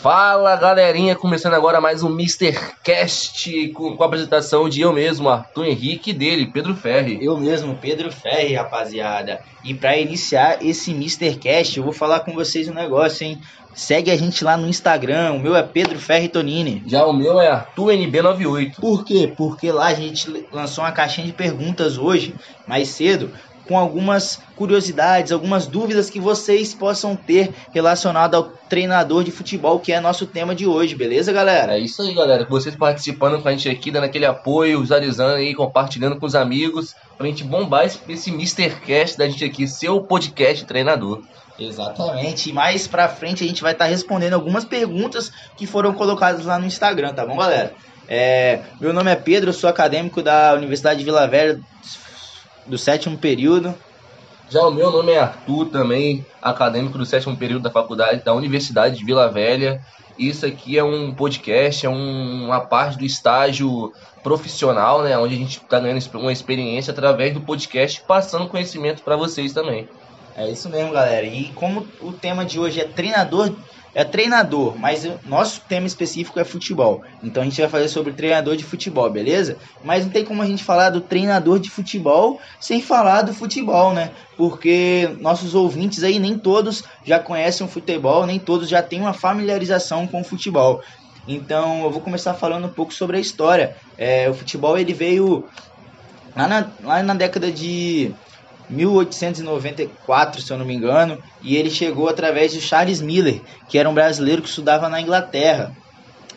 Fala galerinha, começando agora mais um Mr. Cast com, com a apresentação de eu mesmo, Arthur Henrique, e dele, Pedro Ferri. Eu mesmo, Pedro Ferri, rapaziada. E para iniciar esse Mr. Cast, eu vou falar com vocês um negócio, hein? Segue a gente lá no Instagram, o meu é Pedro Ferri Tonini. Já o meu é ArthurNB98. Por quê? Porque lá a gente lançou uma caixinha de perguntas hoje, mais cedo, com algumas curiosidades, algumas dúvidas que vocês possam ter relacionado ao treinador de futebol, que é nosso tema de hoje, beleza, galera? É isso aí, galera. Vocês participando com a gente aqui, dando aquele apoio, visualizando aí, compartilhando com os amigos, pra gente bombar esse, esse Mr. Cast da gente aqui, seu podcast treinador. Exatamente. E mais pra frente a gente vai estar tá respondendo algumas perguntas que foram colocadas lá no Instagram, tá bom, galera? É, meu nome é Pedro, sou acadêmico da Universidade de Vila Velha, do sétimo período. Já o meu nome é Arthur, também acadêmico do sétimo período da faculdade da Universidade de Vila Velha. Isso aqui é um podcast, é um, uma parte do estágio profissional, né, onde a gente está ganhando uma experiência através do podcast, passando conhecimento para vocês também. É isso mesmo, galera. E como o tema de hoje é treinador é treinador, mas nosso tema específico é futebol. Então a gente vai fazer sobre treinador de futebol, beleza? Mas não tem como a gente falar do treinador de futebol sem falar do futebol, né? Porque nossos ouvintes aí nem todos já conhecem o futebol, nem todos já têm uma familiarização com o futebol. Então eu vou começar falando um pouco sobre a história. É, o futebol ele veio lá na, lá na década de 1894, se eu não me engano, e ele chegou através de Charles Miller, que era um brasileiro que estudava na Inglaterra.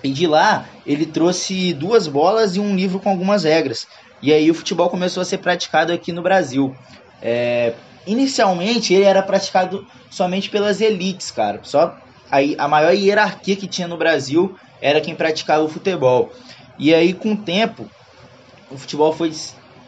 E de lá ele trouxe duas bolas e um livro com algumas regras. E aí o futebol começou a ser praticado aqui no Brasil. É, inicialmente ele era praticado somente pelas elites, cara. Só aí a maior hierarquia que tinha no Brasil era quem praticava o futebol. E aí com o tempo o futebol foi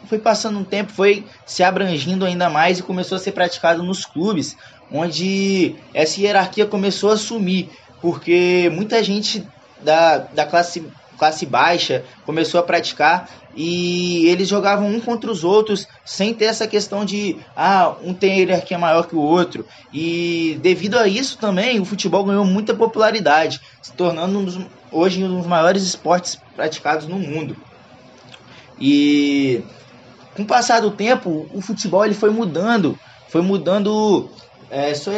foi passando um tempo, foi se abrangindo ainda mais e começou a ser praticado nos clubes, onde essa hierarquia começou a sumir, porque muita gente da, da classe, classe baixa começou a praticar e eles jogavam um contra os outros sem ter essa questão de ah, um tem hierarquia maior que o outro. E devido a isso também, o futebol ganhou muita popularidade, se tornando um dos, hoje um dos maiores esportes praticados no mundo. E com o passar do tempo, o futebol ele foi mudando, foi mudando, é, sua,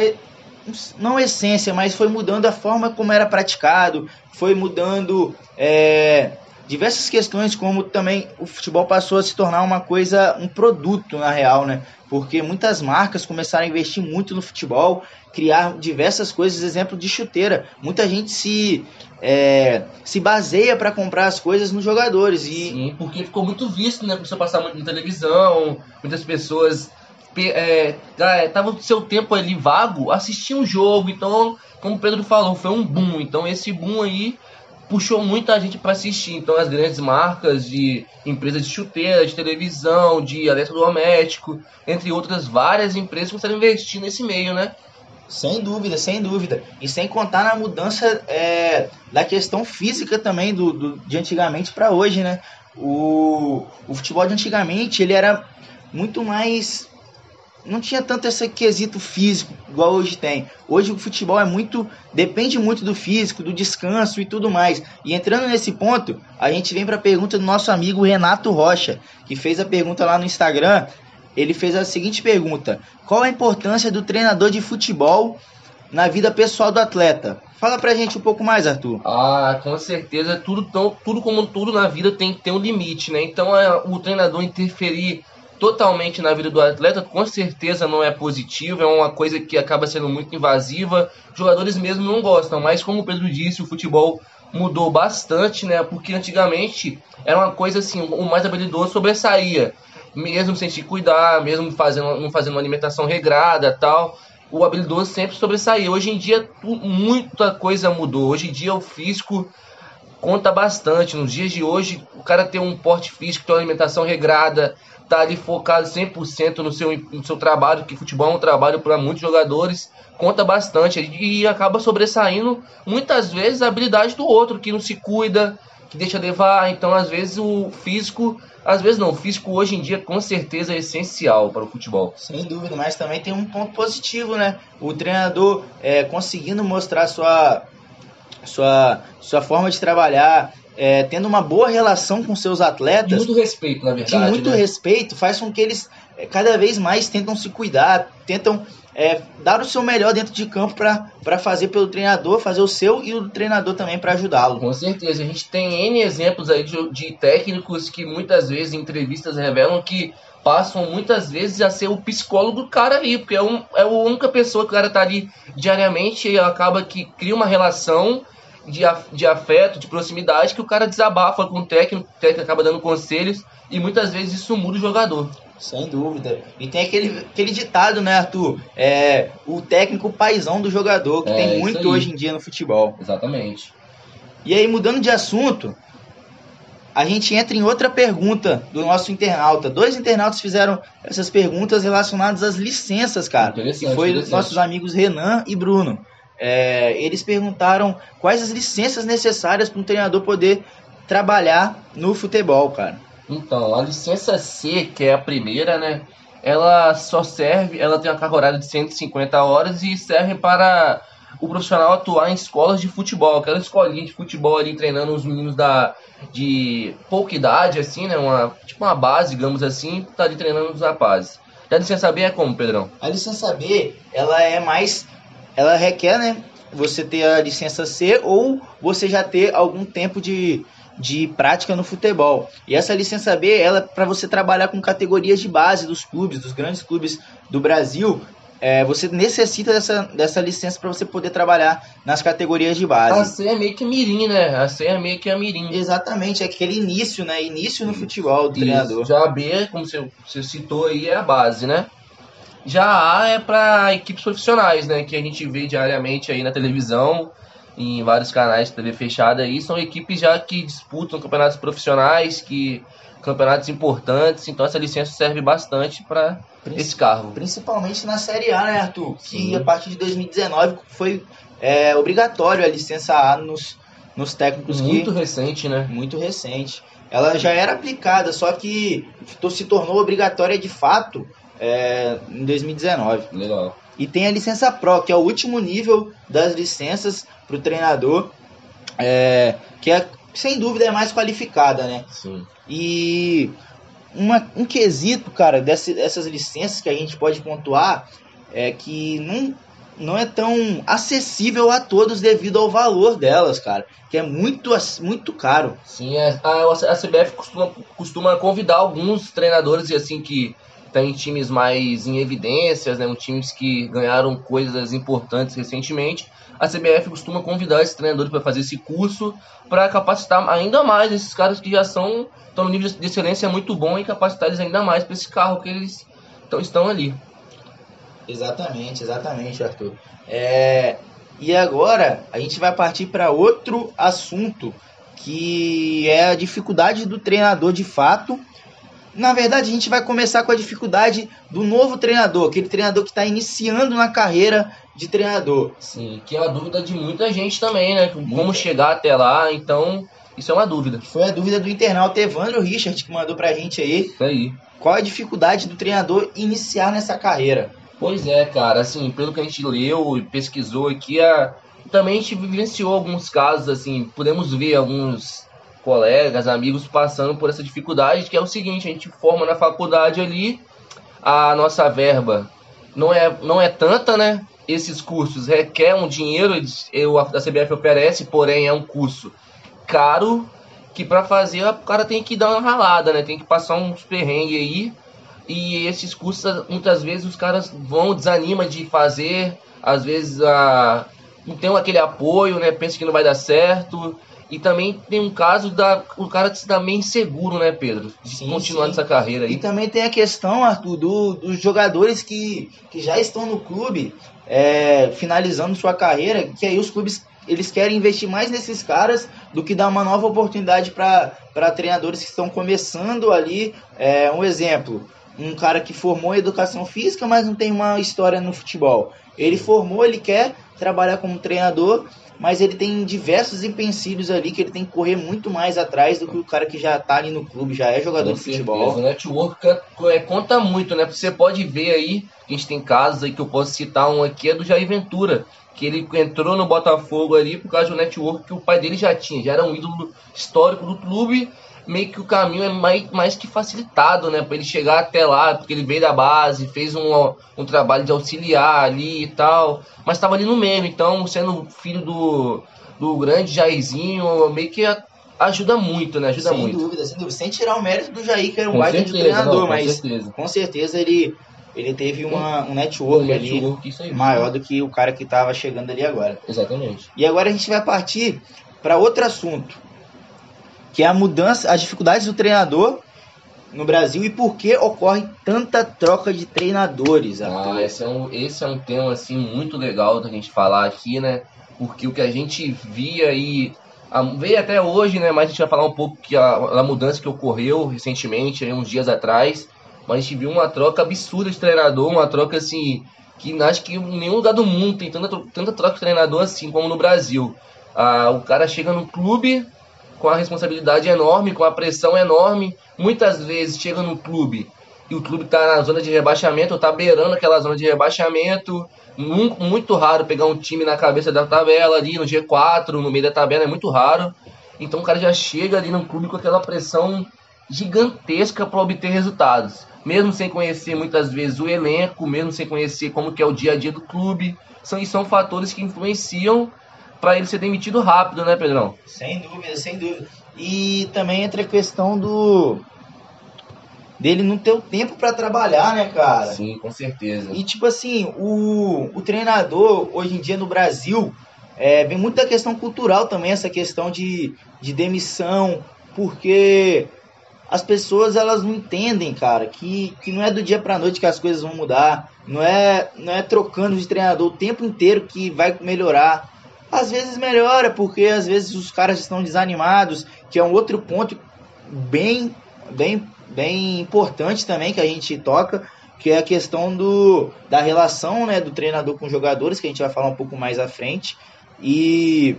não essência, mas foi mudando a forma como era praticado, foi mudando é, diversas questões, como também o futebol passou a se tornar uma coisa, um produto na real, né? Porque muitas marcas começaram a investir muito no futebol, criar diversas coisas, exemplo de chuteira. Muita gente se é, se baseia para comprar as coisas nos jogadores. E... Sim, porque ficou muito visto, né? Começou a passar muito na televisão, muitas pessoas é, tava o seu tempo ali vago, assistiam o jogo, então, como o Pedro falou, foi um boom. Então esse boom aí puxou muita gente para assistir. Então as grandes marcas de empresas de chuteira, de televisão, de eletrodoméstico, entre outras várias empresas começaram a investir nesse meio, né? Sem dúvida, sem dúvida. E sem contar na mudança é, da questão física também do, do de antigamente para hoje, né? O, o futebol de antigamente ele era muito mais não tinha tanto esse quesito físico igual hoje tem. Hoje o futebol é muito depende muito do físico, do descanso e tudo mais. E entrando nesse ponto, a gente vem para a pergunta do nosso amigo Renato Rocha, que fez a pergunta lá no Instagram ele fez a seguinte pergunta: Qual a importância do treinador de futebol na vida pessoal do atleta? Fala pra gente um pouco mais, Arthur. Ah, com certeza, tudo, tão, tudo como tudo na vida tem que ter um limite, né? Então é, o treinador interferir totalmente na vida do atleta, com certeza não é positivo, é uma coisa que acaba sendo muito invasiva. Jogadores mesmo não gostam, mas como o Pedro disse, o futebol mudou bastante, né? Porque antigamente era uma coisa assim, o mais habilidoso sobressaía mesmo sem se cuidar, mesmo fazendo, não fazendo uma alimentação regrada tal, o habilidoso sempre sobressaiu. Hoje em dia muita coisa mudou. Hoje em dia o físico conta bastante. Nos dias de hoje, o cara tem um porte físico, tem uma alimentação regrada, tá ali focado 100% no seu, no seu trabalho, que futebol é um trabalho para muitos jogadores, conta bastante e acaba sobressaindo muitas vezes a habilidade do outro que não se cuida, que deixa levar. Então, às vezes, o físico às vezes não, o físico hoje em dia com certeza é essencial para o futebol. Sem dúvida, mas também tem um ponto positivo, né? O treinador é, conseguindo mostrar sua, sua, sua forma de trabalhar, é, tendo uma boa relação com seus atletas. De muito respeito, na verdade. De muito né? respeito, faz com que eles é, cada vez mais tentam se cuidar, tentam é, dar o seu melhor dentro de campo para fazer pelo treinador, fazer o seu e o do treinador também para ajudá-lo. Com certeza, a gente tem N exemplos aí de, de técnicos que muitas vezes em entrevistas revelam que passam muitas vezes a ser o psicólogo do cara ali, porque é, um, é a única pessoa que o cara tá ali diariamente e acaba que cria uma relação de, de afeto, de proximidade, que o cara desabafa com o técnico, o técnico acaba dando conselhos e muitas vezes isso muda o jogador. Sem dúvida. E tem aquele, aquele ditado, né, Arthur? É o técnico paisão do jogador, que é, tem muito hoje em dia no futebol. Exatamente. E aí, mudando de assunto, a gente entra em outra pergunta do nosso internauta. Dois internautas fizeram essas perguntas relacionadas às licenças, cara. Que foi nossos amigos Renan e Bruno. É, eles perguntaram quais as licenças necessárias para um treinador poder trabalhar no futebol, cara. Então, a licença C, que é a primeira, né? Ela só serve, ela tem uma carga horária de 150 horas e serve para o profissional atuar em escolas de futebol, aquela escolinha de futebol ali treinando os meninos da de pouca idade, assim, né? Uma, tipo uma base, digamos assim, tá ali treinando os rapazes. E a licença B é como, Pedrão? A licença B, ela é mais. Ela requer, né? Você ter a licença C ou você já ter algum tempo de, de prática no futebol. E essa licença B, ela é para você trabalhar com categorias de base dos clubes, dos grandes clubes do Brasil. É, você necessita dessa, dessa licença para você poder trabalhar nas categorias de base. A C é meio que mirim, né? A C é meio que a mirim. Exatamente, é aquele início, né? Início no futebol do Isso. treinador. Já a B, como você, você citou aí, é a base, né? Já a A é para equipes profissionais, né? Que a gente vê diariamente aí na televisão em vários canais de TV fechada aí, são equipes já que disputam campeonatos profissionais, que campeonatos importantes, então essa licença serve bastante para esse carro. Principalmente na Série A, né, Arthur? Sim. Que a partir de 2019 foi é, obrigatório a licença A nos, nos técnicos Muito que, recente, né? Muito recente. Ela já era aplicada, só que se tornou obrigatória de fato é, em 2019. Legal. E tem a licença Pro, que é o último nível das licenças para o treinador, é, que é, sem dúvida é mais qualificada, né? Sim. E uma, um quesito, cara, desse, dessas licenças que a gente pode pontuar é que não, não é tão acessível a todos devido ao valor delas, cara. Que é muito, muito caro. Sim, é, a, a CBF costuma, costuma convidar alguns treinadores assim que tem times mais em evidências, né, um times que ganharam coisas importantes recentemente. A CBF costuma convidar esses treinadores para fazer esse curso para capacitar ainda mais esses caras que já são estão no nível de excelência muito bom e capacitar eles ainda mais para esse carro que eles tão, estão ali. Exatamente, exatamente, Arthur. É, e agora a gente vai partir para outro assunto que é a dificuldade do treinador de fato na verdade, a gente vai começar com a dificuldade do novo treinador, aquele treinador que está iniciando na carreira de treinador. Sim, que é a dúvida de muita gente também, né? Como chegar até lá, então isso é uma dúvida. Foi a dúvida do internauta Evandro Richard que mandou pra gente aí. Isso aí. Qual a dificuldade do treinador iniciar nessa carreira? Pois é, cara, assim, pelo que a gente leu e pesquisou aqui, a... também a gente vivenciou alguns casos, assim, podemos ver alguns colegas, amigos passando por essa dificuldade, que é o seguinte, a gente forma na faculdade ali, a nossa verba não é, não é tanta, né? Esses cursos requer um dinheiro, eu, a CBF oferece, porém é um curso caro, que para fazer o cara tem que dar uma ralada, né? Tem que passar uns perrengues aí. E esses cursos, muitas vezes, os caras vão, desanima de fazer, às vezes a, não tem aquele apoio, né? Pensa que não vai dar certo. E também tem um caso da o cara se dá meio inseguro, né, Pedro? De sim, continuar sim. nessa carreira aí. E também tem a questão, Arthur, do, dos jogadores que, que já estão no clube, é, finalizando sua carreira, que aí os clubes eles querem investir mais nesses caras do que dar uma nova oportunidade para treinadores que estão começando ali. É, um exemplo, um cara que formou em educação física, mas não tem uma história no futebol. Ele formou, ele quer trabalhar como treinador mas ele tem diversos empecilhos ali que ele tem que correr muito mais atrás do que o cara que já tá ali no clube, já é jogador Com de futebol. certeza. O network é, conta muito, né? Você pode ver aí, a gente tem casos aí que eu posso citar um aqui, é do Jair Ventura, que ele entrou no Botafogo ali por causa do network que o pai dele já tinha, já era um ídolo histórico do clube, meio que o caminho é mais, mais que facilitado, né? Para ele chegar até lá, porque ele veio da base, fez um, um trabalho de auxiliar ali e tal, mas estava ali no meio, então sendo filho do, do grande Jairzinho, meio que ajuda muito, né? Ajuda sem muito. dúvida, sem dúvida. Sem tirar o mérito do Jair, que era um Com baita de treinador, não, com mas certeza. com certeza ele, ele teve uma, um network Um ali network, isso aí. maior do que o cara que estava chegando ali agora. Exatamente. E agora a gente vai partir para outro assunto, que é a mudança, as dificuldades do treinador no Brasil e por que ocorre tanta troca de treinadores. Arthur. Ah, esse é, um, esse é um tema assim muito legal da gente falar aqui, né? Porque o que a gente via aí a- veio até hoje, né? Mas a gente vai falar um pouco que a, a mudança que ocorreu recentemente, aí, uns dias atrás. Mas a gente viu uma troca absurda de treinador, uma troca assim que acho que em nenhum lugar do mundo tem tanta, tanta troca de treinador assim como no Brasil. Ah, o cara chega no clube com a responsabilidade enorme, com a pressão enorme. Muitas vezes chega no clube e o clube está na zona de rebaixamento, ou tá beirando aquela zona de rebaixamento. Muito, muito raro pegar um time na cabeça da tabela ali, no G4, no meio da tabela, é muito raro. Então o cara já chega ali no clube com aquela pressão gigantesca para obter resultados. Mesmo sem conhecer muitas vezes o elenco, mesmo sem conhecer como que é o dia a dia do clube. São, e são fatores que influenciam para ele ser demitido rápido, né, Pedrão? Sem dúvida, sem dúvida. E também entra a questão do dele não ter o tempo para trabalhar, né, cara? Sim, com certeza. E tipo assim, o, o treinador hoje em dia no Brasil é, vem muito da questão cultural também, essa questão de, de demissão, porque as pessoas elas não entendem, cara, que, que não é do dia pra noite que as coisas vão mudar, não é, não é trocando de treinador o tempo inteiro que vai melhorar. Às vezes melhora, porque às vezes os caras estão desanimados, que é um outro ponto bem, bem, bem importante também que a gente toca, que é a questão do, da relação né, do treinador com os jogadores, que a gente vai falar um pouco mais à frente. E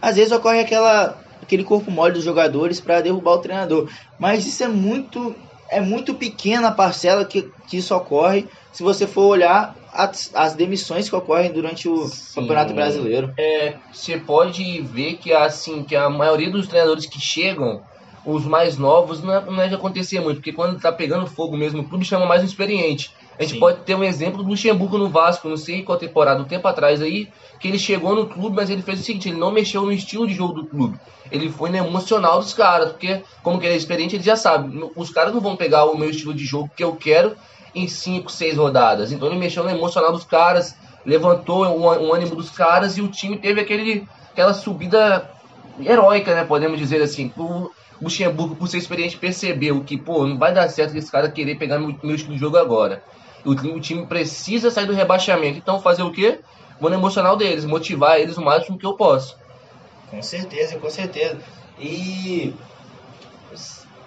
às vezes ocorre aquela, aquele corpo mole dos jogadores para derrubar o treinador. Mas isso é muito, é muito pequena a parcela que, que isso ocorre se você for olhar as, as demissões que ocorrem durante o Sim. Campeonato Brasileiro. É, você pode ver que assim que a maioria dos treinadores que chegam, os mais novos, não é, não é de acontecer muito, porque quando tá pegando fogo mesmo, o clube chama mais um experiente. A gente Sim. pode ter um exemplo do Luxemburgo no Vasco, não sei qual temporada, um tempo atrás aí, que ele chegou no clube, mas ele fez o seguinte, ele não mexeu no estilo de jogo do clube. Ele foi no emocional dos caras, porque como que ele é experiente, ele já sabe, os caras não vão pegar o meu estilo de jogo que eu quero em 5, 6 rodadas. Então ele mexeu no emocional dos caras, levantou o, o ânimo dos caras e o time teve aquele, aquela subida heróica, né? Podemos dizer assim. O Luxemburgo, por ser experiente, percebeu que, pô, não vai dar certo esse cara querer pegar meu, meu estilo de jogo agora. O, time- o time precisa sair do rebaixamento. Então fazer o quê? Vou no emocional deles, motivar eles o máximo que eu posso. Com certeza, com certeza. E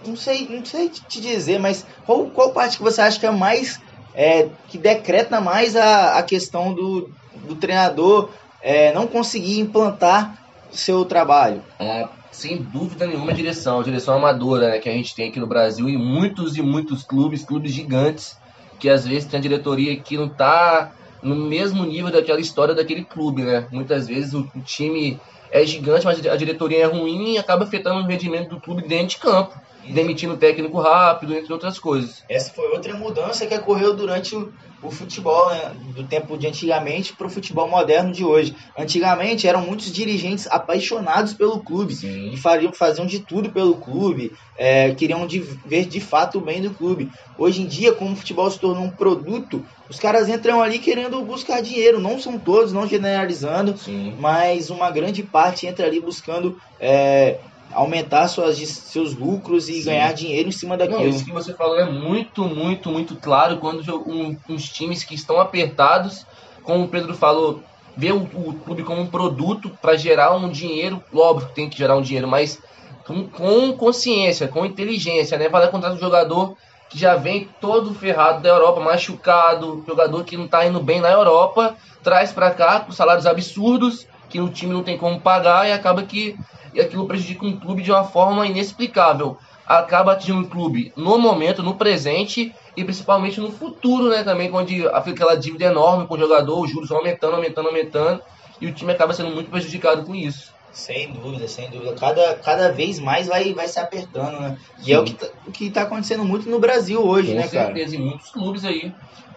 não sei, não sei te dizer, mas qual, qual parte que você acha que é mais é, que decreta mais a, a questão do, do treinador é, não conseguir implantar seu trabalho? É, sem dúvida nenhuma, a direção, a direção amadora né, que a gente tem aqui no Brasil e muitos e muitos clubes, clubes gigantes, que às vezes tem a diretoria que não tá no mesmo nível daquela história daquele clube, né? Muitas vezes o, o time é gigante, mas a diretoria é ruim e acaba afetando o rendimento do clube dentro de campo, demitindo o técnico rápido, entre outras coisas. Essa foi outra mudança que ocorreu durante o, o futebol, né? do tempo de antigamente para o futebol moderno de hoje. Antigamente eram muitos dirigentes apaixonados pelo clube. Sim. e fariam, faziam de tudo pelo clube, é, queriam de- ver de fato o bem do clube. Hoje em dia, como o futebol se tornou um produto, os caras entram ali querendo buscar dinheiro. Não são todos, não generalizando, Sim. mas uma grande parte entra ali buscando é, aumentar suas, seus lucros e Sim. ganhar dinheiro em cima Não, daquilo. isso que você falou é muito, muito, muito claro quando um, uns times que estão apertados, como o Pedro falou, vê o, o clube como um produto para gerar um dinheiro, óbvio que tem que gerar um dinheiro, mas com, com consciência, com inteligência, né? Vai contratar um jogador que já vem todo ferrado da Europa, machucado, jogador que não tá indo bem na Europa, traz para cá com salários absurdos, que o time não tem como pagar e acaba que aquilo prejudica um clube de uma forma inexplicável. Acaba atingindo o clube no momento, no presente e principalmente no futuro, né? Também, onde fica aquela dívida enorme com o jogador, os juros vão aumentando, aumentando, aumentando e o time acaba sendo muito prejudicado com isso. Sem dúvida, sem dúvida. Cada, cada vez mais vai, vai se apertando, né? Sim. E é o que, tá, o que tá acontecendo muito no Brasil hoje, com né, cara? Com certeza, e muitos clubes aí,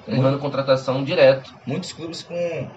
levando contratação direto. Muitos clubes com,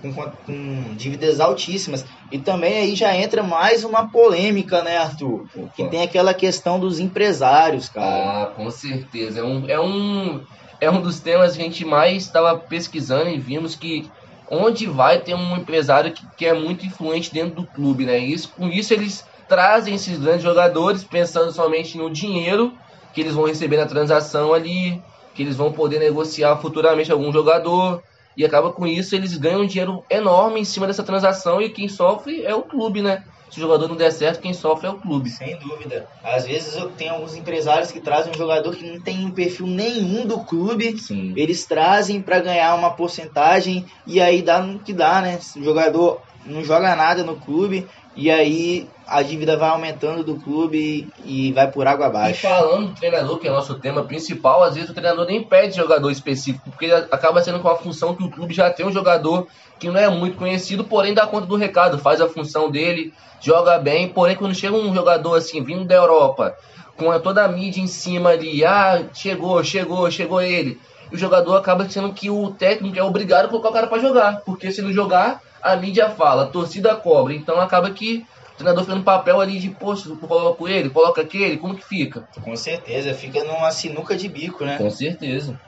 com, com, dívidas altíssimas. E também aí já entra mais uma polêmica, né, Arthur? Opa. Que tem aquela questão dos empresários, cara. Ah, com certeza. É um, é um, é um dos temas que a gente mais estava pesquisando e vimos que onde vai ter um empresário que, que é muito influente dentro do clube, né? E isso, com isso eles trazem esses grandes jogadores pensando somente no dinheiro que eles vão receber na transação ali, que eles vão poder negociar futuramente algum jogador. E acaba com isso, eles ganham um dinheiro enorme em cima dessa transação e quem sofre é o clube, né? Se o jogador não der certo, quem sofre é o clube. Sem dúvida. Às vezes eu tenho alguns empresários que trazem um jogador que não tem um perfil nenhum do clube. Sim. Eles trazem para ganhar uma porcentagem e aí dá no que dá, né? O jogador não joga nada no clube e aí a dívida vai aumentando do clube e vai por água abaixo. E falando do treinador, que é o nosso tema principal, às vezes o treinador nem pede jogador específico, porque acaba sendo com a função que o clube já tem um jogador que não é muito conhecido, porém dá conta do recado, faz a função dele, joga bem, porém quando chega um jogador assim, vindo da Europa, com toda a mídia em cima ali, ah, chegou, chegou, chegou ele, o jogador acaba sendo que o técnico é obrigado a colocar o cara para jogar, porque se não jogar, a mídia fala, a torcida cobra. Então acaba que o treinador no papel ali de, poxa, coloca ele, coloca aquele, como que fica? Com certeza, fica numa sinuca de bico, né? Com certeza.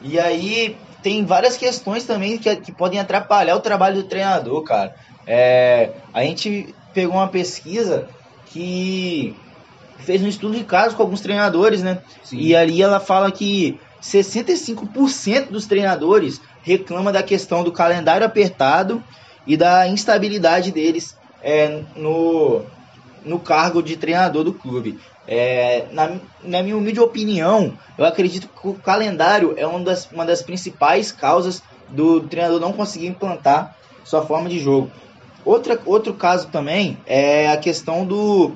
E aí tem várias questões também que, que podem atrapalhar o trabalho do treinador, cara. É, a gente pegou uma pesquisa que fez um estudo de caso com alguns treinadores, né? Sim. E ali ela fala que 65% dos treinadores reclama da questão do calendário apertado e da instabilidade deles é, no, no cargo de treinador do clube. É, na, na minha humilde opinião, eu acredito que o calendário é uma das, uma das principais causas do treinador não conseguir implantar sua forma de jogo. Outra, outro caso também é a questão do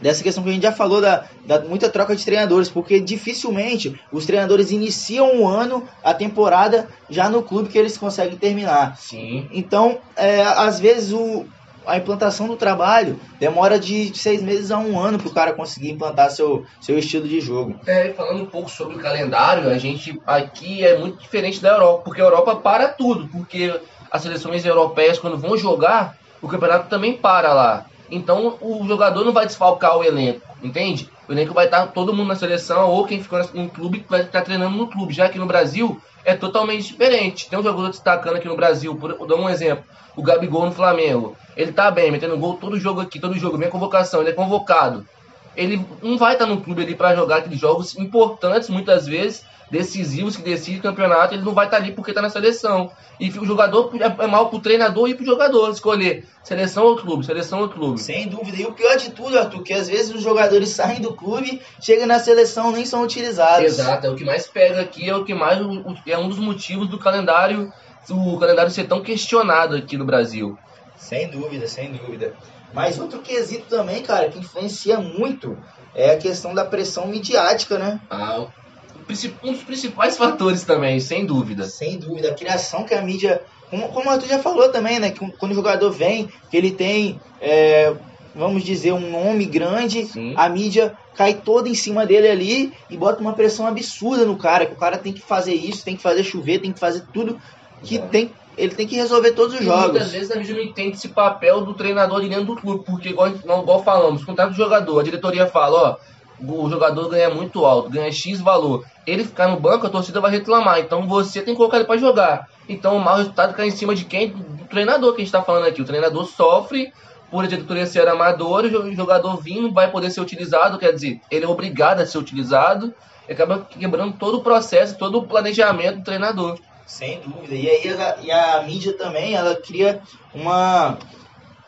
dessa questão que a gente já falou da, da muita troca de treinadores, porque dificilmente os treinadores iniciam um ano, a temporada, já no clube que eles conseguem terminar. Sim. Então, é, às vezes o, a implantação do trabalho demora de seis meses a um ano para o cara conseguir implantar seu, seu estilo de jogo. É, falando um pouco sobre o calendário, a gente aqui é muito diferente da Europa, porque a Europa para tudo, porque as seleções europeias, quando vão jogar, o campeonato também para lá. Então o jogador não vai desfalcar o elenco, entende? O elenco vai estar todo mundo na seleção ou quem ficou no clube vai estar treinando no clube. Já que no Brasil é totalmente diferente. Tem um jogador destacando aqui no Brasil, por, vou dar um exemplo. O Gabigol no Flamengo. Ele tá bem, metendo gol todo jogo aqui, todo jogo, minha convocação, ele é convocado. Ele não vai estar no clube ali para jogar aqueles jogos importantes, muitas vezes, decisivos que decidem o campeonato, ele não vai estar ali porque está na seleção. E o jogador é, é mal pro treinador e pro jogador escolher seleção ou clube, seleção ou clube. Sem dúvida. E o pior de tudo, Arthur, que às vezes os jogadores saem do clube, chegam na seleção nem são utilizados. Exato, é o que mais pega aqui, é o que mais é um dos motivos do calendário, o calendário ser tão questionado aqui no Brasil. Sem dúvida, sem dúvida. Mas outro quesito também, cara, que influencia muito é a questão da pressão midiática, né? Ah, um dos principais fatores também, sem dúvida. Sem dúvida. A criação que a mídia. Como, como o Arthur já falou também, né? Que quando o jogador vem, que ele tem, é, vamos dizer, um nome grande, Sim. a mídia cai toda em cima dele ali e bota uma pressão absurda no cara. Que o cara tem que fazer isso, tem que fazer chover, tem que fazer tudo que tem ele tem que resolver todos os e jogos. Muitas vezes a mídia não entende esse papel do treinador de dentro do clube, porque igual, igual falamos, contrato do jogador, a diretoria fala, ó, o jogador ganha muito alto, ganha X valor. Ele ficar no banco, a torcida vai reclamar. Então você tem que colocar ele para jogar. Então o mau resultado cai em cima de quem? Do treinador que a gente está falando aqui. O treinador sofre por a diretoria ser amador, o jogador vindo vai poder ser utilizado, quer dizer, ele é obrigado a ser utilizado, e acaba quebrando todo o processo, todo o planejamento do treinador. Sem dúvida. E aí a, e a mídia também, ela cria uma,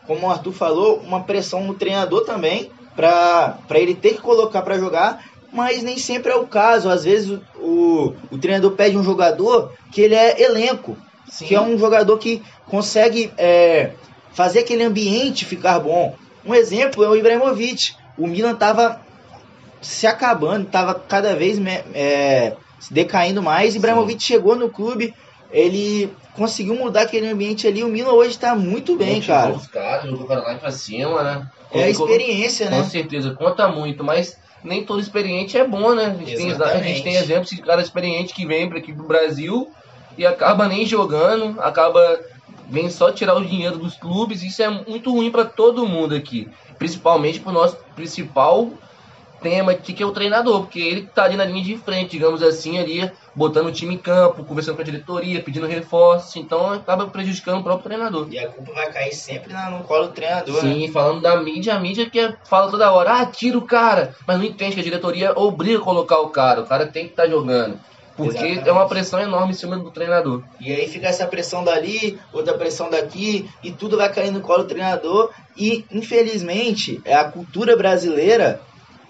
como o Arthur falou, uma pressão no treinador também, para ele ter que colocar para jogar, mas nem sempre é o caso. Às vezes o, o, treinador pede um jogador que ele é elenco, Sim. que é um jogador que consegue é, fazer aquele ambiente ficar bom. Um exemplo é o Ibrahimovic. O Milan estava se acabando, estava cada vez é, decaindo mais. Ibrahimovic Sim. chegou no clube, ele conseguiu mudar aquele ambiente ali. O Milan hoje está muito bem, cara. os caras, jogou lá pra cima, né? É a experiência, com né? Com certeza, conta muito, mas nem todo experiente é bom, né? A gente, tem, a gente tem exemplos de cara experiente que vem para aqui pro Brasil e acaba nem jogando, acaba vem só tirar o dinheiro dos clubes, isso é muito ruim para todo mundo aqui, principalmente pro nosso principal tema aqui que é o treinador, porque ele tá ali na linha de frente, digamos assim, ali botando o time em campo, conversando com a diretoria, pedindo reforços, então acaba prejudicando o próprio treinador. E a culpa vai cair sempre no colo do treinador. Sim, né? falando da mídia, a mídia que é, fala toda hora, ah, tira o cara, mas não entende que a diretoria obriga a colocar o cara, o cara tem que estar tá jogando. Porque Exatamente. é uma pressão enorme em cima do treinador. E aí fica essa pressão dali, outra pressão daqui, e tudo vai cair no colo do treinador. E, infelizmente, é a cultura brasileira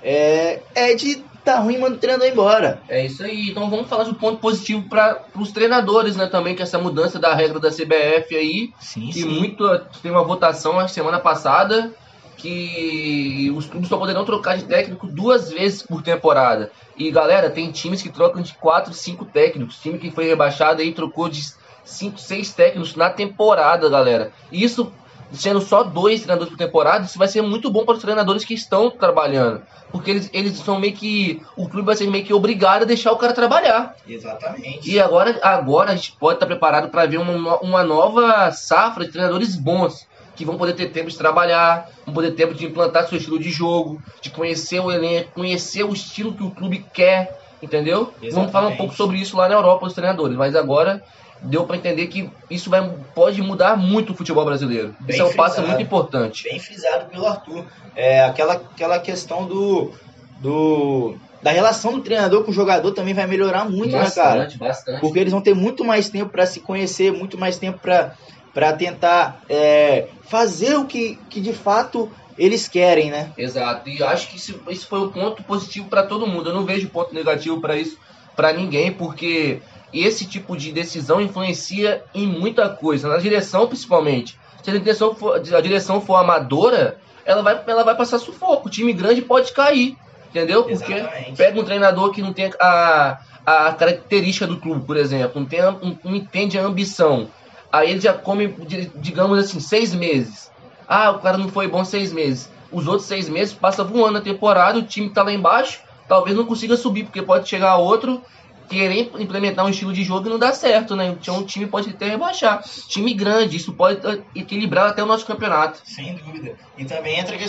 é, é de tá ruim, manda o treinador embora. É isso aí. Então vamos falar de um ponto positivo para os treinadores, né? Também que essa mudança da regra da CBF aí, sim, que sim. muito tem uma votação a semana passada que os clubes só poderão trocar de técnico duas vezes por temporada. E galera, tem times que trocam de quatro, cinco técnicos. Time que foi rebaixado aí trocou de cinco, seis técnicos na temporada, galera. Isso sendo só dois treinadores por temporada, isso vai ser muito bom para os treinadores que estão trabalhando. Porque eles, eles são meio que. O clube vai ser meio que obrigado a deixar o cara trabalhar. Exatamente. E agora, agora a gente pode estar preparado para ver uma, uma nova safra de treinadores bons. Que vão poder ter tempo de trabalhar, vão poder ter tempo de implantar seu estilo de jogo, de conhecer o elenco, conhecer o estilo que o clube quer, entendeu? Exatamente. Vamos falar um pouco sobre isso lá na Europa, os treinadores. Mas agora deu para entender que isso vai, pode mudar muito o futebol brasileiro. Bem isso é um passo muito importante. Bem frisado pelo Arthur. É aquela, aquela questão do, do da relação do treinador com o jogador também vai melhorar muito, bastante, né, cara? Bastante. Porque eles vão ter muito mais tempo para se conhecer, muito mais tempo para tentar é, fazer o que, que de fato eles querem, né? Exato. E acho que isso, isso foi um ponto positivo para todo mundo. Eu não vejo ponto negativo para isso para ninguém, porque esse tipo de decisão influencia em muita coisa, na direção principalmente. Se a direção for, a direção for amadora, ela vai, ela vai passar sufoco. O time grande pode cair, entendeu? Porque Exatamente. pega um treinador que não tem a, a característica do clube, por exemplo, não, tem, não, não entende a ambição. Aí ele já come, digamos assim, seis meses. Ah, o cara não foi bom seis meses. Os outros seis meses passa voando a temporada, o time tá lá embaixo, talvez não consiga subir, porque pode chegar outro querer implementar um estilo de jogo e não dá certo, né? Então o time pode até rebaixar. Time grande, isso pode equilibrar até o nosso campeonato. Sem dúvida. E também entra a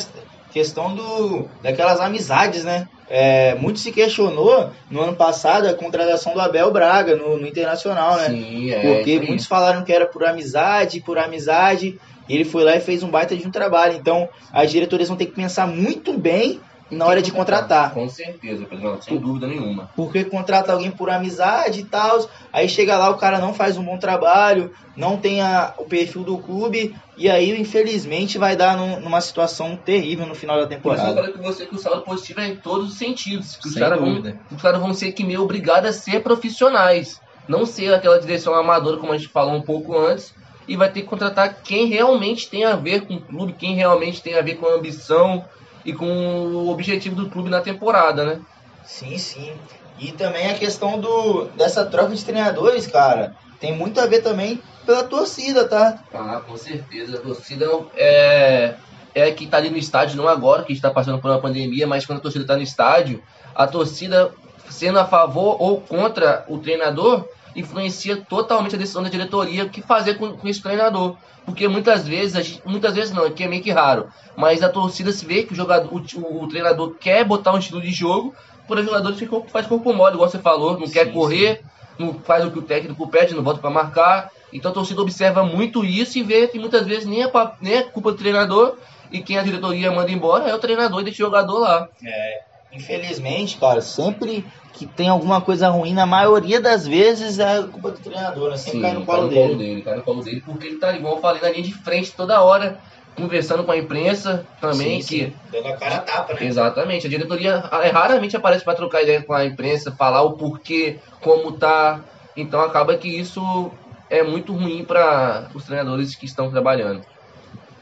questão do, daquelas amizades, né? É, muito se questionou no ano passado a contratação do Abel Braga no, no Internacional, né? Sim, é, Porque muitos falaram que era por amizade, por amizade. E ele foi lá e fez um baita de um trabalho. Então, as diretorias vão ter que pensar muito bem na hora de contratar. Com certeza, Pedro, sem dúvida nenhuma. Porque contrata alguém por amizade e tal, aí chega lá, o cara não faz um bom trabalho, não tem a, o perfil do clube, e aí, infelizmente, vai dar num, numa situação terrível no final da temporada. Por isso eu falei com você que o saldo positivo é em todos os sentidos. Que os caras vão, os caras vão ser que meio obrigados a ser profissionais. Não ser aquela direção amadora, como a gente falou um pouco antes, e vai ter que contratar quem realmente tem a ver com o clube, quem realmente tem a ver com a ambição e com o objetivo do clube na temporada, né? Sim, sim. E também a questão do dessa troca de treinadores, cara, tem muito a ver também pela torcida, tá? Ah, com certeza. A torcida é, é que tá ali no estádio, não agora, que a gente tá passando por uma pandemia, mas quando a torcida tá no estádio, a torcida sendo a favor ou contra o treinador, influencia totalmente a decisão da diretoria o que fazer com, com esse treinador. Porque muitas vezes, a gente, muitas vezes não, aqui é meio que raro, mas a torcida se vê que o jogador, o, o treinador quer botar um estilo de jogo, por os jogadores que faz corpo mole, igual você falou, não sim, quer correr, sim. não faz o que o técnico pede, não volta para marcar. Então a torcida observa muito isso e vê que muitas vezes nem é, nem é culpa do treinador e quem a diretoria manda embora é o treinador e deixa o jogador lá. É, infelizmente, cara, sempre que tem alguma coisa ruim, na maioria das vezes é culpa do treinador, né? Sempre Sim, cai no colo, cai no dele. dele. Cai no colo dele, porque ele tá, igual eu falei, na linha de frente toda hora, conversando com a imprensa também. Sim, que... sim. Dando a cara a tapa, né? Exatamente. A diretoria raramente aparece para trocar ideia com a imprensa, falar o porquê, como tá. Então acaba que isso é muito ruim para os treinadores que estão trabalhando.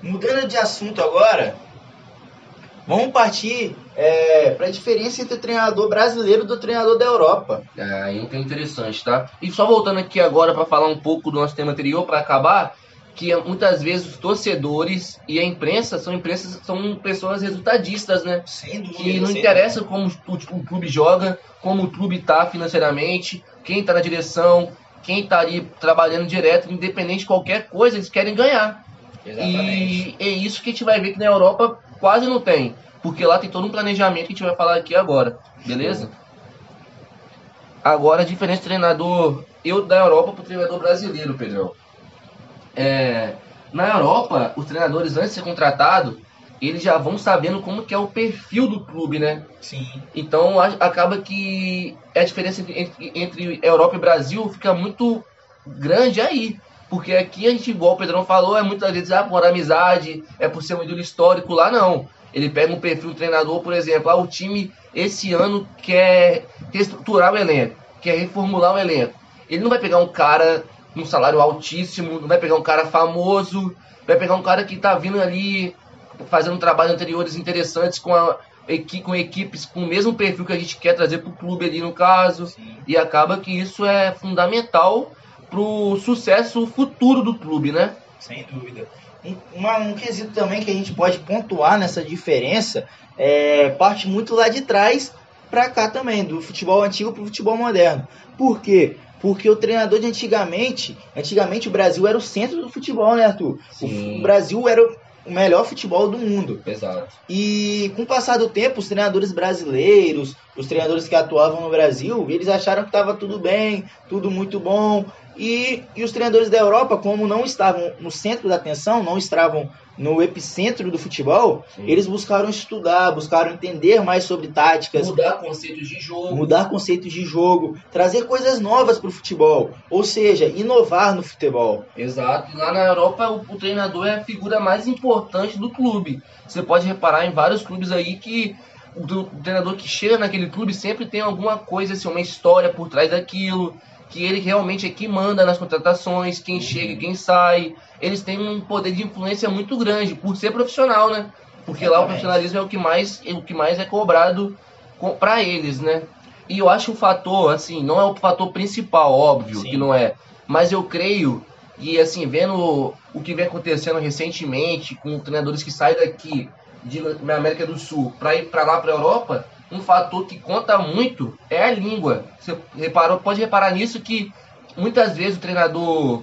Mudando de assunto agora, vamos partir é, para a diferença entre o treinador brasileiro do treinador da Europa. É, então interessante, tá? E só voltando aqui agora para falar um pouco do nosso tema anterior, para acabar, que muitas vezes os torcedores e a imprensa são imprensa, são pessoas resultadistas, né? Sem dúvida. Que não interessa como o, o clube joga, como o clube tá financeiramente, quem tá na direção, quem tá ali trabalhando direto, independente de qualquer coisa, eles querem ganhar. Exatamente. E é isso que a gente vai ver que na Europa quase não tem. Porque lá tem todo um planejamento que a gente vai falar aqui agora. Beleza? Agora a diferença do treinador eu da Europa pro treinador brasileiro, Pedrão. É, na Europa, os treinadores antes de ser contratado, eles já vão sabendo como que é o perfil do clube, né? Sim. Então a- acaba que a diferença entre- entre Europa e Brasil fica muito grande aí. Porque aqui a gente, igual o Pedrão falou, é muitas vezes ah, por amizade, é por ser um ídolo histórico, lá não. Ele pega um perfil do treinador, por exemplo, ah, o time esse ano quer reestruturar o elenco, quer reformular o elenco. Ele não vai pegar um cara com um salário altíssimo, não vai pegar um cara famoso, vai pegar um cara que tá vindo ali fazendo trabalhos anteriores interessantes com, a, com equipes com o mesmo perfil que a gente quer trazer pro clube ali no caso. Sim. E acaba que isso é fundamental pro sucesso futuro do clube, né? Sem dúvida. Um, uma- um quesito também que a gente pode pontuar nessa diferença é parte muito lá de trás para cá também, do futebol antigo para o futebol moderno. Por quê? Porque o treinador de antigamente, antigamente o Brasil era o centro do futebol, né, Arthur? O, Sim. o Brasil era o o melhor futebol do mundo. Exato. E com o passar do tempo, os treinadores brasileiros, os treinadores que atuavam no Brasil, eles acharam que estava tudo bem, tudo muito bom. E, e os treinadores da Europa, como não estavam no centro da atenção, não estavam no epicentro do futebol, Sim. eles buscaram estudar, buscaram entender mais sobre táticas, Mudar conceitos de jogo. mudar conceitos de jogo, trazer coisas novas para o futebol, ou seja, inovar no futebol. Exato. Lá na Europa o, o treinador é a figura mais importante do clube. Você pode reparar em vários clubes aí que o, o treinador que chega naquele clube sempre tem alguma coisa, assim, uma história por trás daquilo. Que ele realmente é que manda nas contratações, quem chega e quem sai. Eles têm um poder de influência muito grande por ser profissional, né? Porque lá o Exatamente. profissionalismo é o que mais, é o que mais é cobrado para eles, né? E eu acho um fator, assim, não é o fator principal, óbvio Sim. que não é. Mas eu creio e assim, vendo o que vem acontecendo recentemente com treinadores que saem daqui de na América do Sul para ir para lá para Europa, um fator que conta muito é a língua. Você reparou, pode reparar nisso que muitas vezes o treinador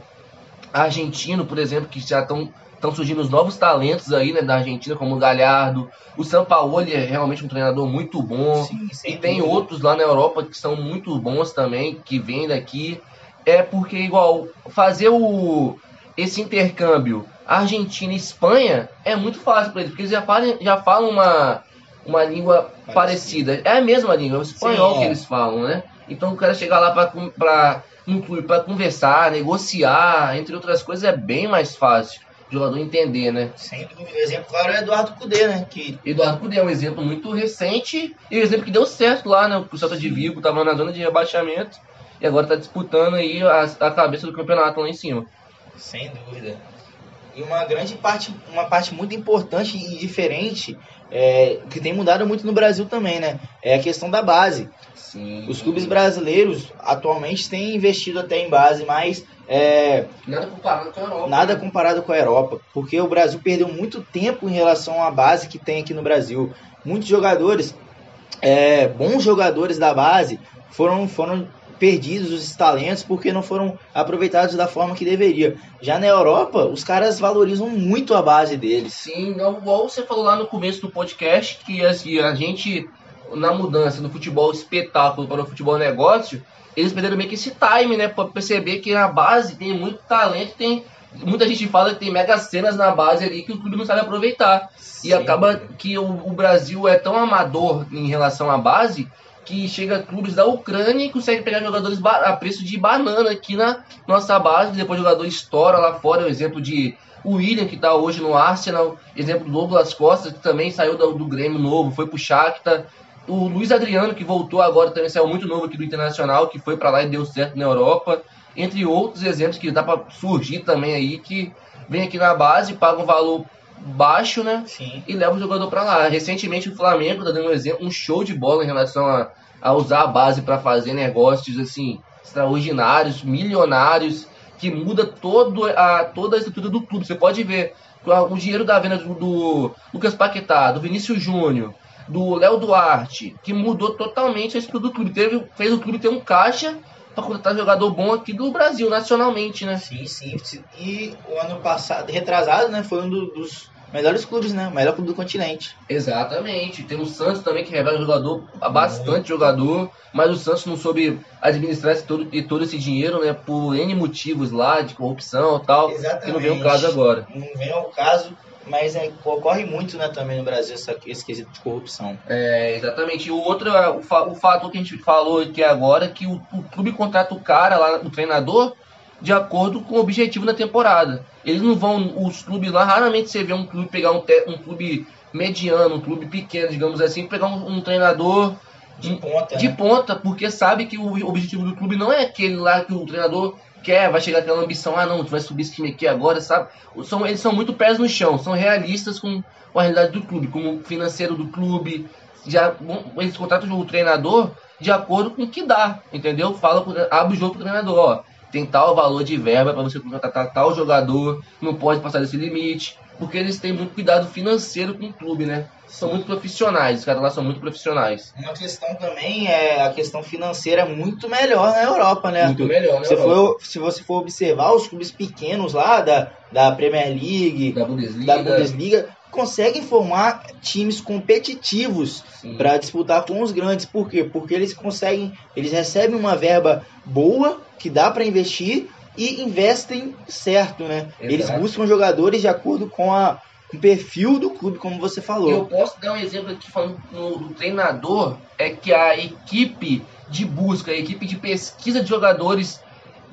argentino, por exemplo, que já estão estão surgindo os novos talentos aí, né, da Argentina, como o Galhardo, o Sampaoli é realmente um treinador muito bom. Sim, E tem dúvida. outros lá na Europa que são muito bons também, que vêm daqui. É porque, igual, fazer o, esse intercâmbio Argentina e Espanha é muito fácil para eles, porque eles já falam, já falam uma, uma língua parecida. É a mesma língua, é o espanhol Sim, é. que eles falam, né? Então o cara chegar lá para clube para conversar, negociar, entre outras coisas, é bem mais fácil o jogador entender, né? Sem dúvida. O exemplo claro é Eduardo Cudê, né? Que Eduardo Cudê é um exemplo muito recente e um exemplo que deu certo lá, né? O Celta de Vigo estava na zona de rebaixamento e agora está disputando aí a, a cabeça do campeonato lá em cima. Sem dúvida. E uma grande parte, uma parte muito importante e diferente, é, que tem mudado muito no Brasil também, né? É a questão da base. Sim. Os clubes brasileiros atualmente têm investido até em base, mas é, Nada comparado com a Europa. nada comparado com a Europa, porque o Brasil perdeu muito tempo em relação à base que tem aqui no Brasil. Muitos jogadores, é, bons jogadores da base, foram, foram perdidos os talentos porque não foram aproveitados da forma que deveria. Já na Europa, os caras valorizam muito a base deles. Sim, igual você falou lá no começo do podcast, que assim, a gente, na mudança do futebol espetáculo para o futebol negócio, eles perderam meio que esse time, né? Pra perceber que na base tem muito talento, tem. Muita gente fala que tem mega cenas na base ali que o clube não sabe aproveitar. E Sim. acaba que o, o Brasil é tão amador em relação à base que chega clubes da Ucrânia e consegue pegar jogadores a preço de banana aqui na nossa base. Depois o jogador estoura lá fora. O exemplo de o William, que está hoje no Arsenal. Exemplo do Douglas Costa, que também saiu do, do Grêmio novo, foi pro Shakhtar. O Luiz Adriano, que voltou agora, também saiu muito novo aqui do Internacional, que foi para lá e deu certo na Europa. Entre outros exemplos que dá para surgir também aí, que vem aqui na base, paga um valor baixo, né? Sim. E leva o jogador para lá. Recentemente o Flamengo tá dando um exemplo, um show de bola em relação a, a usar a base para fazer negócios assim extraordinários, milionários, que muda todo a, toda a estrutura do clube. Você pode ver o dinheiro da venda do, do Lucas Paquetá, do Vinícius Júnior, do Léo Duarte, que mudou totalmente a estrutura do clube. Teve, fez o clube ter um caixa para contratar jogador bom aqui do Brasil, nacionalmente, né? Sim, sim. E o ano passado, retrasado, né? Foi um dos melhores clubes, né? O melhor clube do continente. Exatamente. Tem o Santos também que revela jogador, bastante jogador, mas o Santos não soube administrar esse todo, todo esse dinheiro, né? Por N motivos lá, de corrupção e tal. Exatamente. Que não vem o caso agora. Não vem ao caso, mas é, ocorre muito, né, também no Brasil essa, esse quesito de corrupção. É, exatamente. E o outro, é o, fa, o fator que a gente falou aqui agora, é que o, o clube contrata o cara lá, o treinador, de acordo com o objetivo da temporada. Eles não vão, os clubes lá, raramente você vê um clube pegar um, um clube mediano, um clube pequeno, digamos assim, pegar um, um treinador de ponta, de né? ponta, porque sabe que o objetivo do clube não é aquele lá que o treinador quer, vai chegar aquela ambição, ah não, tu vai subir esse time aqui agora, sabe? São, eles são muito pés no chão, são realistas com, com a realidade do clube, com o financeiro do clube, já eles contratam o treinador de acordo com o que dá, entendeu? Fala, abre o jogo pro treinador, ó tem tal valor de verba para você contratar tal jogador, não pode passar desse limite, porque eles têm muito cuidado financeiro com o clube, né? São muito profissionais, os caras lá são muito profissionais. Uma questão também é a questão financeira muito melhor na Europa, né? Muito melhor, né? Se, for, se você for observar os clubes pequenos lá da, da Premier League, da Bundesliga, da Bundesliga conseguem formar times competitivos para disputar com os grandes. Por quê? Porque eles conseguem, eles recebem uma verba boa que dá para investir e investem certo, né? Exato. Eles buscam jogadores de acordo com a o perfil do clube, como você falou. Eu posso dar um exemplo aqui falando no, do treinador, é que a equipe de busca, a equipe de pesquisa de jogadores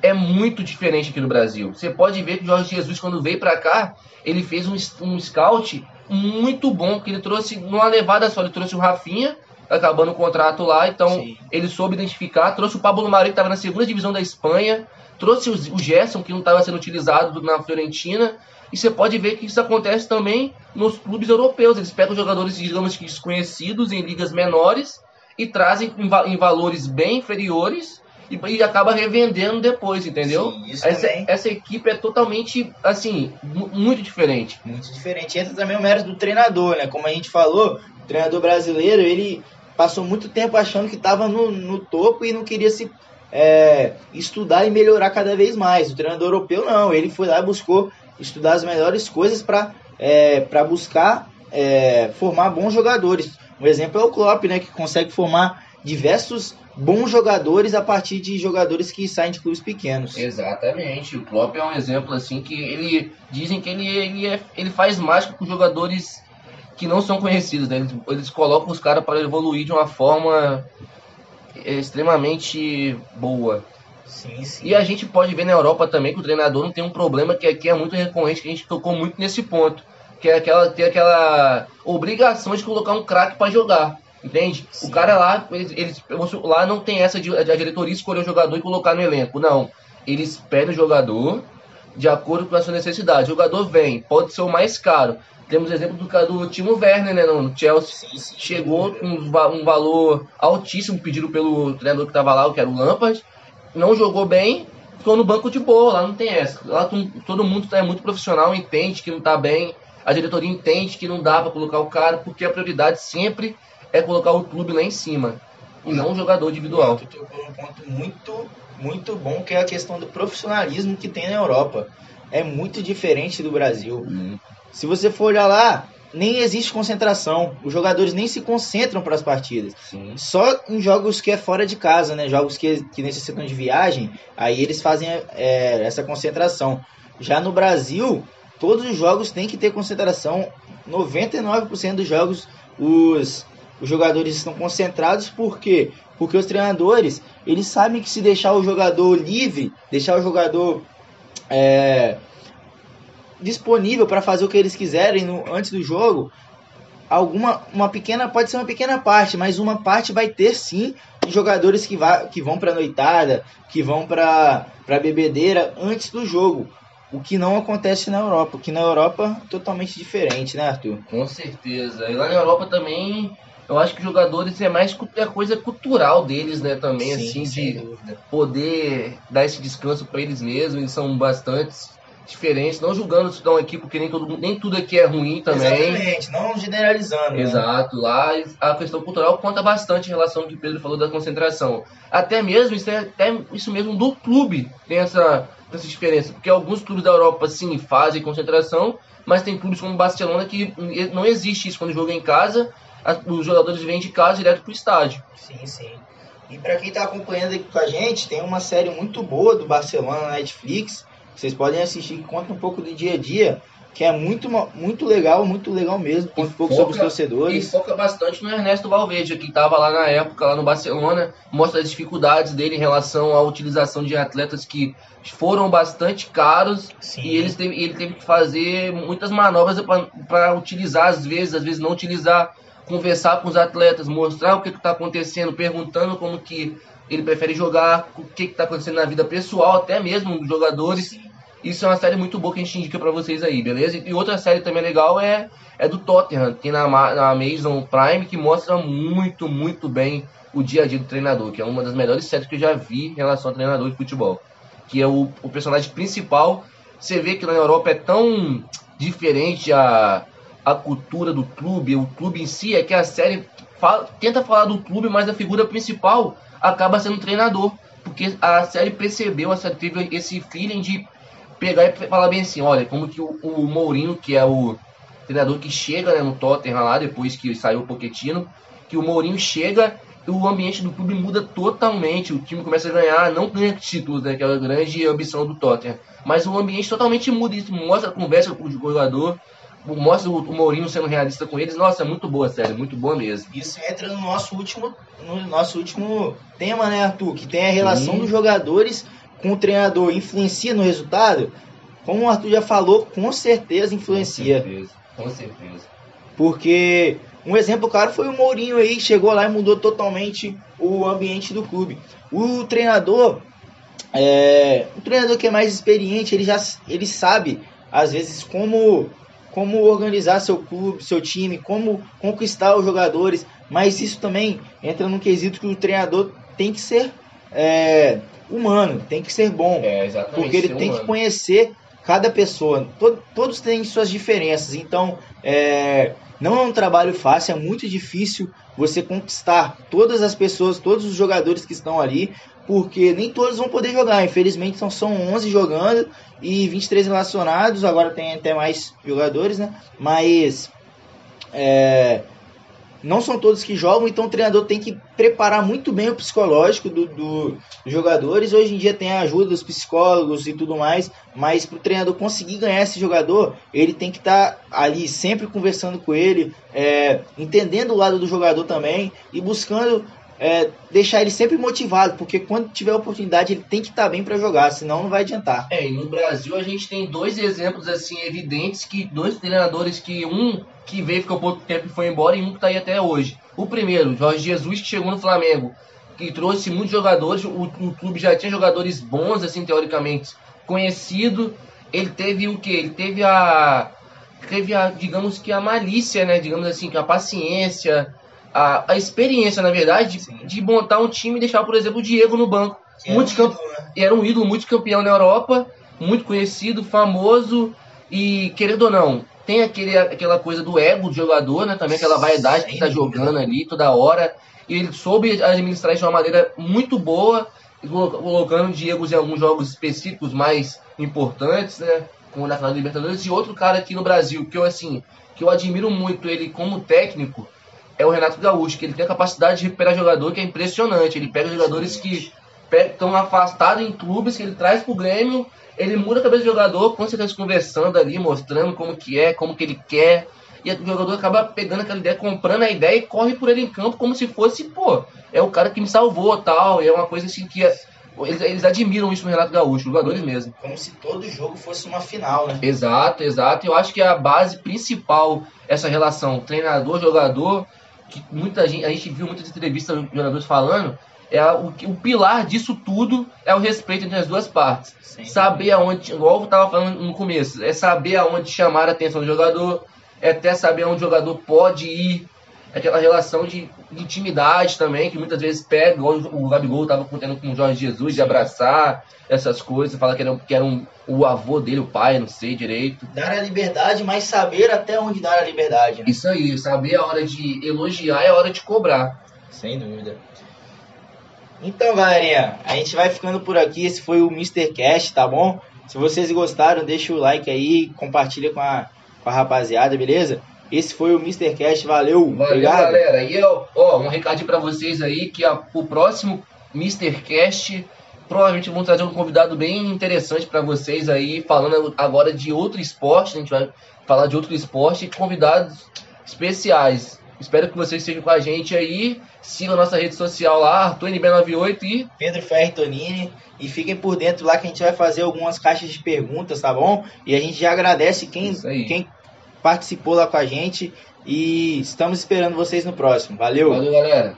é muito diferente aqui no Brasil. Você pode ver que o Jorge Jesus, quando veio para cá, ele fez um, um scout muito bom, que ele trouxe, numa levada só, ele trouxe o Rafinha, acabando o contrato lá, então Sim. ele soube identificar, trouxe o Pablo Mari, que estava na segunda divisão da Espanha, trouxe o, Gerson, que não estava sendo utilizado na Fiorentina, e você pode ver que isso acontece também nos clubes europeus, eles pegam jogadores, digamos que desconhecidos, em ligas menores, e trazem em, valores bem inferiores, e, e acaba revendendo depois, entendeu? Sim, isso essa, também. essa equipe é totalmente, assim, muito diferente. Muito diferente. Entra também o mérito do treinador, né? Como a gente falou, o treinador brasileiro, ele passou muito tempo achando que estava no, no topo e não queria se é, estudar e melhorar cada vez mais. O treinador europeu não, ele foi lá e buscou estudar as melhores coisas para é, buscar é, formar bons jogadores. Um exemplo é o Klopp, né, que consegue formar diversos bons jogadores a partir de jogadores que saem de clubes pequenos. Exatamente. O Klopp é um exemplo assim que ele dizem que ele ele, é, ele faz mágica com jogadores que não são conhecidos, né? eles, eles colocam os caras para evoluir de uma forma extremamente boa. Sim, sim. E a gente pode ver na Europa também que o treinador não tem um problema que aqui é muito recorrente, que a gente tocou muito nesse ponto, que é aquela ter aquela obrigação de colocar um craque para jogar. Entende? Sim. O cara lá, eles, eles, lá não tem essa de, de a diretoria escolher o jogador e colocar no elenco. Não. Eles pedem o jogador de acordo com a sua necessidade. O jogador vem, pode ser o mais caro. Temos o exemplo do, do Timo Werner, né? No Chelsea chegou com um, um, valor altíssimo pedido pelo treinador que estava lá, que era o Lampard. Não jogou bem, ficou no banco de boa. Lá não tem essa. Lá todo mundo é muito profissional, entende que não está bem. A diretoria entende que não dá para colocar o cara, porque a prioridade sempre é colocar o clube lá em cima e não o jogador individual. Tu tocou um ponto muito, muito bom que é a questão do profissionalismo que tem na Europa. É muito diferente do Brasil. Hum. Se você for olhar lá, nem existe concentração. Os jogadores nem se concentram para as partidas. Sim. Só em jogos que é fora de casa, né? Jogos que, que necessitam de viagem, aí eles fazem é, essa concentração. Já no Brasil, todos os jogos têm que ter concentração. 99% dos jogos, os os jogadores estão concentrados por quê? Porque os treinadores, eles sabem que se deixar o jogador livre, deixar o jogador é, disponível para fazer o que eles quiserem no, antes do jogo, alguma uma pequena pode ser uma pequena parte, mas uma parte vai ter sim de jogadores que, vá, que vão para noitada, que vão para para bebedeira antes do jogo. o que não acontece na Europa, o que na Europa é totalmente diferente, né, Arthur? Com certeza. E lá na Europa também, eu acho que os jogadores é mais a coisa cultural deles, né, também, Sim, assim, de dúvida. poder dar esse descanso para eles mesmos, eles são bastantes diferentes, não julgando isso não aqui, porque nem, todo, nem tudo aqui é ruim também. Exatamente, não generalizando. Né? Exato, né? lá a questão cultural conta bastante em relação ao que o Pedro falou da concentração. Até mesmo, isso, é, até isso mesmo do clube tem essa, essa diferença, porque alguns clubes da Europa sim fazem concentração, mas tem clubes como o Barcelona que não existe isso quando joga em casa, os jogadores vêm de casa direto pro estádio. Sim, sim. E para quem está acompanhando aqui com a gente, tem uma série muito boa do Barcelona na Netflix, vocês podem assistir que conta um pouco do dia a dia, que é muito, muito legal, muito legal mesmo. Conta um pouco sobre os torcedores. E foca bastante no Ernesto Valverde, que estava lá na época, lá no Barcelona, mostra as dificuldades dele em relação à utilização de atletas que foram bastante caros Sim. e eles teve, ele teve que fazer muitas manobras para utilizar, às vezes, às vezes não utilizar, conversar com os atletas, mostrar o que está acontecendo, perguntando como que ele prefere jogar, o que está acontecendo na vida pessoal, até mesmo dos jogadores. Sim. Isso é uma série muito boa que a gente indica para vocês aí, beleza? E outra série também legal é, é do Tottenham, tem na, na Amazon Prime, que mostra muito, muito bem o dia a dia do treinador, que é uma das melhores séries que eu já vi em relação ao treinador de futebol. Que é o, o personagem principal. Você vê que na Europa é tão diferente a, a cultura do clube, o clube em si, é que a série fala, tenta falar do clube, mas a figura principal acaba sendo treinador. Porque a série percebeu, a série teve esse feeling de pegar e falar bem assim, olha, como que o, o Mourinho, que é o treinador que chega né, no Tottenham lá, depois que saiu o Pochettino, que o Mourinho chega o ambiente do clube muda totalmente, o time começa a ganhar, não ganha títulos, né, que é a grande ambição do Tottenham, mas o ambiente totalmente muda, isso mostra a conversa com o jogador, mostra o, Mourinho sendo realista com eles, nossa, é muito boa, sério, muito boa mesmo. Isso entra no nosso último, no nosso último tema, né, Arthur, que tem a relação Sim. dos jogadores com o treinador influencia no resultado? Como o Arthur já falou, com certeza influencia. Com certeza, com certeza. Porque um exemplo claro foi o Mourinho aí, chegou lá e mudou totalmente o ambiente do clube. O treinador, é, o treinador que é mais experiente, ele já ele sabe às vezes como como organizar seu clube, seu time, como conquistar os jogadores, mas isso também entra no quesito que o treinador tem que ser é, humano, tem que ser bom. É, porque ele tem humano. que conhecer cada pessoa. Todo, todos têm suas diferenças. Então, é, não é um trabalho fácil, é muito difícil você conquistar todas as pessoas, todos os jogadores que estão ali, porque nem todos vão poder jogar. Infelizmente, são, são 11 jogando e 23 relacionados. Agora tem até mais jogadores, né? Mas. É, não são todos que jogam, então o treinador tem que preparar muito bem o psicológico do, do, dos jogadores. Hoje em dia tem a ajuda dos psicólogos e tudo mais, mas para o treinador conseguir ganhar esse jogador, ele tem que estar tá ali sempre conversando com ele, é, entendendo o lado do jogador também e buscando é, deixar ele sempre motivado, porque quando tiver oportunidade ele tem que estar tá bem para jogar, senão não vai adiantar. É, e no Brasil a gente tem dois exemplos assim evidentes que dois treinadores que um que veio ficou pouco tempo e foi embora e um que está aí até hoje. O primeiro, Jorge Jesus que chegou no Flamengo, que trouxe muitos jogadores, o, o clube já tinha jogadores bons assim teoricamente, conhecido. Ele teve o que? Ele teve a teve a, digamos que a malícia, né, digamos assim, que a paciência, a, a experiência, na verdade, de, de, montar um time e deixar, por exemplo, o Diego no banco. Era um, ídolo, né? era um ídolo multicampeão na Europa, muito conhecido, famoso e, querendo ou não, tem aquele, aquela coisa do ego do jogador, né? Também aquela vaidade que tá jogando ali toda hora. E ele soube administrar isso de uma maneira muito boa, colocando Diego em alguns jogos específicos mais importantes, né? Como na final da Libertadores. E outro cara aqui no Brasil, que eu assim, que eu admiro muito ele como técnico, é o Renato Gaúcho, que ele tem a capacidade de recuperar jogador que é impressionante. Ele pega jogadores que estão afastados em clubes, que ele traz pro Grêmio, ele muda a cabeça do jogador, com certeza conversando ali, mostrando como que é, como que ele quer. E o jogador acaba pegando aquela ideia, comprando a ideia e corre por ele em campo como se fosse, pô, é o cara que me salvou tal. E é uma coisa assim que é, eles, eles, admiram isso no Renato Gaúcho, jogadores mesmo. Como se todo jogo fosse uma final, né? Exato, exato. Eu acho que a base principal, essa relação treinador-jogador, que muita gente, a gente viu muitas entrevistas de jogadores falando é o, o pilar disso tudo é o respeito entre as duas partes. Sim. Saber aonde, igual eu tava falando no começo, é saber aonde chamar a atenção do jogador, é até saber onde o jogador pode ir, aquela relação de, de intimidade também, que muitas vezes pega, igual o Gabigol tava contando com o Jorge Jesus, de abraçar essas coisas, falar que era, que era um, o avô dele, o pai, não sei direito. Dar a liberdade, mas saber até onde dar a liberdade. Né? Isso aí, saber a hora de elogiar e a hora de cobrar. Sem dúvida. Então, galerinha, a gente vai ficando por aqui. Esse foi o Mr. Cast, tá bom? Se vocês gostaram, deixa o like aí, compartilha com a, com a rapaziada, beleza? Esse foi o Mr. Cast, valeu, Valeu, obrigado. galera. E ó, ó, um recadinho pra vocês aí, que a, o próximo Mr. Provavelmente vamos trazer um convidado bem interessante pra vocês aí, falando agora de outro esporte, a gente vai falar de outro esporte e convidados especiais. Espero que vocês estejam com a gente aí. Sigam a nossa rede social lá, ArthurNB98 e Pedro Ferri Tonini. E fiquem por dentro lá que a gente vai fazer algumas caixas de perguntas, tá bom? E a gente já agradece quem, quem participou lá com a gente. E estamos esperando vocês no próximo. Valeu. valeu, galera.